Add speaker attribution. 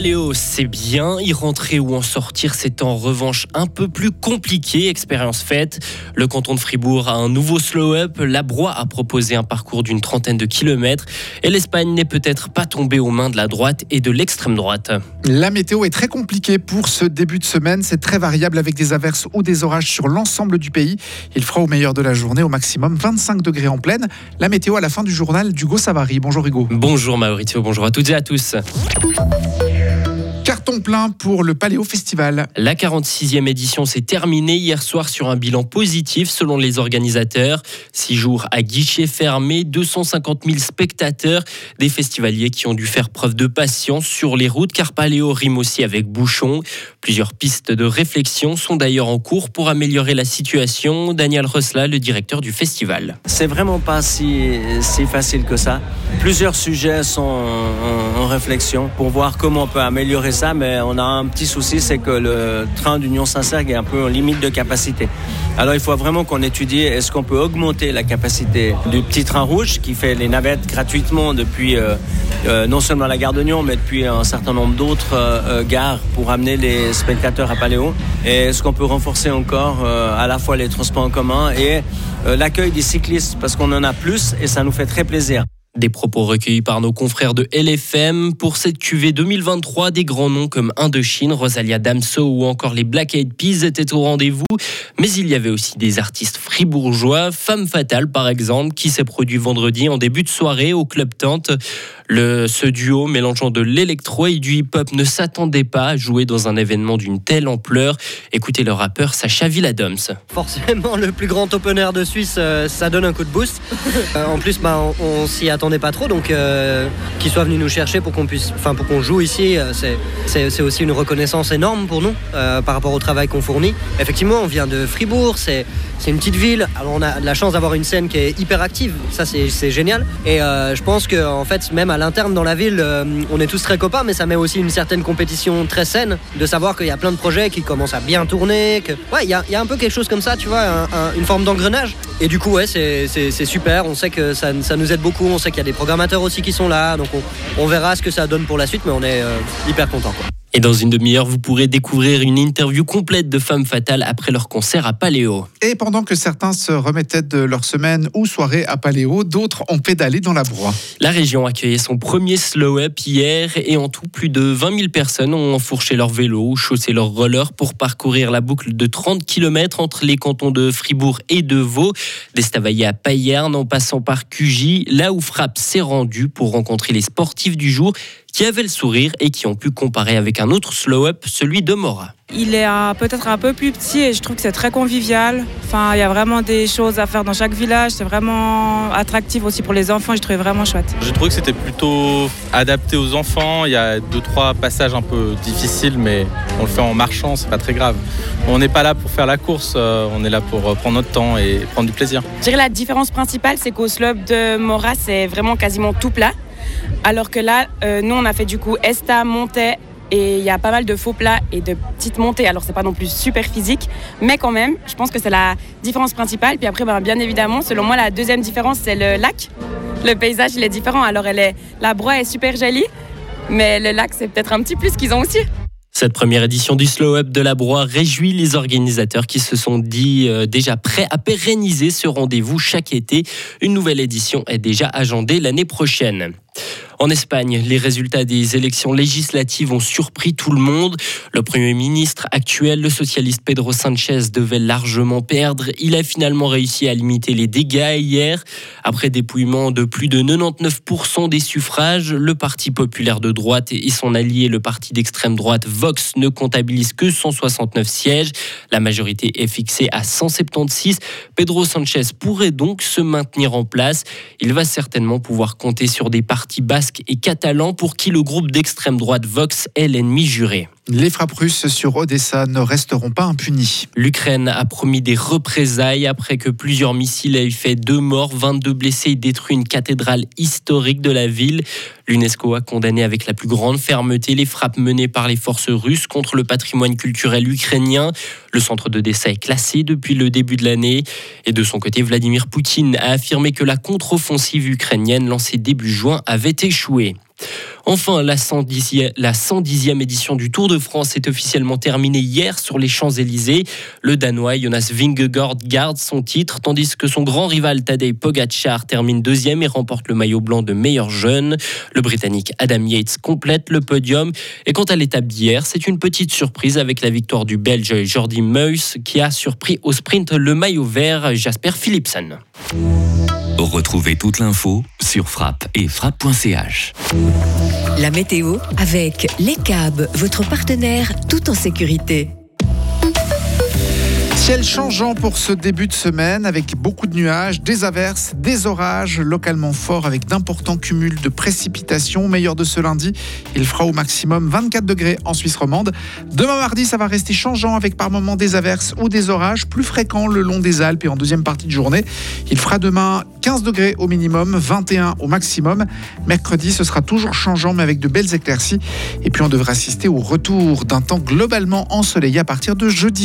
Speaker 1: Paléo, c'est bien. Y rentrer ou en sortir, c'est en revanche un peu plus compliqué. Expérience faite. Le canton de Fribourg a un nouveau slow-up. La Broye a proposé un parcours d'une trentaine de kilomètres. Et l'Espagne n'est peut-être pas tombée aux mains de la droite et de l'extrême droite.
Speaker 2: La météo est très compliquée pour ce début de semaine. C'est très variable avec des averses ou des orages sur l'ensemble du pays. Il fera au meilleur de la journée au maximum 25 degrés en pleine. La météo à la fin du journal d'Hugo Savary. Bonjour Hugo.
Speaker 1: Bonjour Maurizio, bonjour à toutes et à tous.
Speaker 2: Tiens Carton plein pour le Paléo Festival.
Speaker 1: La 46e édition s'est terminée hier soir sur un bilan positif selon les organisateurs. Six jours à guichet fermé, 250 000 spectateurs, des festivaliers qui ont dû faire preuve de patience sur les routes car Paléo rime aussi avec bouchon. Plusieurs pistes de réflexion sont d'ailleurs en cours pour améliorer la situation. Daniel Rosla, le directeur du festival.
Speaker 3: C'est vraiment pas si, si facile que ça. Plusieurs sujets sont en, en réflexion pour voir comment on peut améliorer ça, mais on a un petit souci, c'est que le train d'Union Saint-Cergue est un peu en limite de capacité. Alors il faut vraiment qu'on étudie est-ce qu'on peut augmenter la capacité du petit train rouge qui fait les navettes gratuitement depuis euh, euh, non seulement la gare de Nyon, mais depuis un certain nombre d'autres euh, gares pour amener les spectateurs à Paléo? Et est-ce qu'on peut renforcer encore à la fois les transports en commun et l'accueil des cyclistes? Parce qu'on en a plus et ça nous fait très plaisir.
Speaker 1: Des propos recueillis par nos confrères de LFM. Pour cette QV 2023, des grands noms comme Indochine, Rosalia Damso ou encore les Black Eyed Peas étaient au rendez-vous. Mais il y avait aussi des artistes fribourgeois, Femme Fatale par exemple, qui s'est produit vendredi en début de soirée au Club Tente. Le, ce duo mélangeant de l'électro et du hip-hop ne s'attendait pas à jouer dans un événement d'une telle ampleur. Écoutez le rappeur Sacha Villadoms.
Speaker 4: Forcément, le plus grand open air de Suisse, euh, ça donne un coup de boost. Euh, en plus, bah, on, on s'y attendait pas trop, donc euh, qu'ils soient venus nous chercher pour qu'on puisse, enfin pour qu'on joue ici, euh, c'est- aussi une reconnaissance énorme pour nous par rapport au travail qu'on fournit. Effectivement, on vient de Fribourg, c'est une petite ville. Alors on a de la chance d'avoir une scène qui est hyper active, ça c'est génial. Et je pense que en fait, même à l'interne dans la ville, euh, on est tous très copains, mais ça met aussi une certaine compétition très saine de savoir qu'il y a plein de projets qui commencent à bien tourner. Que ouais, il y a, un peu quelque chose comme ça, tu vois, un- un- une forme d'engrenage. Et du coup, ouais, c'est super. On sait que ça, nous aide beaucoup. On sait qu'il y a des programmateurs aussi qui sont là, donc on, on verra ce que ça donne pour la suite, mais on est euh, hyper content.
Speaker 1: Et dans une demi-heure, vous pourrez découvrir une interview complète de Femme Fatale après leur concert à Paléo.
Speaker 2: Et pendant que certains se remettaient de leur semaine ou soirée à Paléo, d'autres ont pédalé dans la broie.
Speaker 1: La région accueillait son premier slow-up hier et en tout, plus de 20 000 personnes ont enfourché leur vélo ou chaussé leur roller pour parcourir la boucle de 30 km entre les cantons de Fribourg et de Vaud, d'Estavayer à Payerne en passant par Cugy, là où Frappe s'est rendu pour rencontrer les sportifs du jour qui avaient le sourire et qui ont pu comparer avec un autre slow-up, celui de Mora.
Speaker 5: Il est peut-être un peu plus petit et je trouve que c'est très convivial. Enfin, il y a vraiment des choses à faire dans chaque village. C'est vraiment attractif aussi pour les enfants. J'ai trouvé vraiment chouette.
Speaker 6: J'ai trouvé que c'était plutôt adapté aux enfants. Il y a deux trois passages un peu difficiles, mais on le fait en marchant, c'est pas très grave. On n'est pas là pour faire la course, euh, on est là pour euh, prendre notre temps et prendre du plaisir.
Speaker 5: Je dirais la différence principale, c'est qu'au slope de Mora, c'est vraiment quasiment tout plat. Alors que là, euh, nous, on a fait du coup Esta, Montée. Et il y a pas mal de faux plats et de petites montées. Alors, c'est pas non plus super physique, mais quand même, je pense que c'est la différence principale. Puis après, ben, bien évidemment, selon moi, la deuxième différence, c'est le lac. Le paysage, il est différent. Alors, elle est, la broie est super jolie, mais le lac, c'est peut-être un petit plus qu'ils ont aussi.
Speaker 1: Cette première édition du Slow Up de la Broye réjouit les organisateurs qui se sont dit euh, déjà prêts à pérenniser ce rendez-vous chaque été. Une nouvelle édition est déjà agendée l'année prochaine. En Espagne, les résultats des élections législatives ont surpris tout le monde. Le Premier ministre actuel, le socialiste Pedro Sanchez, devait largement perdre. Il a finalement réussi à limiter les dégâts hier. Après dépouillement de plus de 99% des suffrages, le Parti populaire de droite et son allié, le parti d'extrême droite Vox, ne comptabilisent que 169 sièges. La majorité est fixée à 176. Pedro Sanchez pourrait donc se maintenir en place. Il va certainement pouvoir compter sur des partis basques et catalans pour qui le groupe d'extrême droite Vox est l'ennemi juré.
Speaker 2: Les frappes russes sur Odessa ne resteront pas impunies.
Speaker 1: L'Ukraine a promis des représailles après que plusieurs missiles aient fait deux morts, 22 blessés et détruit une cathédrale historique de la ville. L'UNESCO a condamné avec la plus grande fermeté les frappes menées par les forces russes contre le patrimoine culturel ukrainien. Le centre d'Odessa est classé depuis le début de l'année. Et de son côté, Vladimir Poutine a affirmé que la contre-offensive ukrainienne lancée début juin avait échoué. Enfin, la 110e, la 110e édition du Tour de France est officiellement terminée hier sur les Champs-Élysées. Le Danois Jonas Vingegaard garde son titre, tandis que son grand rival Tadej Pogacar termine deuxième et remporte le maillot blanc de meilleur jeune. Le Britannique Adam Yates complète le podium. Et quant à l'étape d'hier, c'est une petite surprise avec la victoire du Belge Jordi Meus qui a surpris au sprint le maillot vert Jasper Philipsen.
Speaker 7: Retrouvez toute l'info sur frappe et frappe.ch.
Speaker 8: La météo avec Les Cabs, votre partenaire tout en sécurité.
Speaker 2: Ciel changeant pour ce début de semaine avec beaucoup de nuages, des averses, des orages localement forts avec d'importants cumuls de précipitations. Meilleur de ce lundi, il fera au maximum 24 degrés en Suisse romande. Demain mardi, ça va rester changeant avec par moments des averses ou des orages plus fréquents le long des Alpes et en deuxième partie de journée. Il fera demain 15 degrés au minimum, 21 au maximum. Mercredi, ce sera toujours changeant mais avec de belles éclaircies. Et puis on devrait assister au retour d'un temps globalement ensoleillé à partir de jeudi.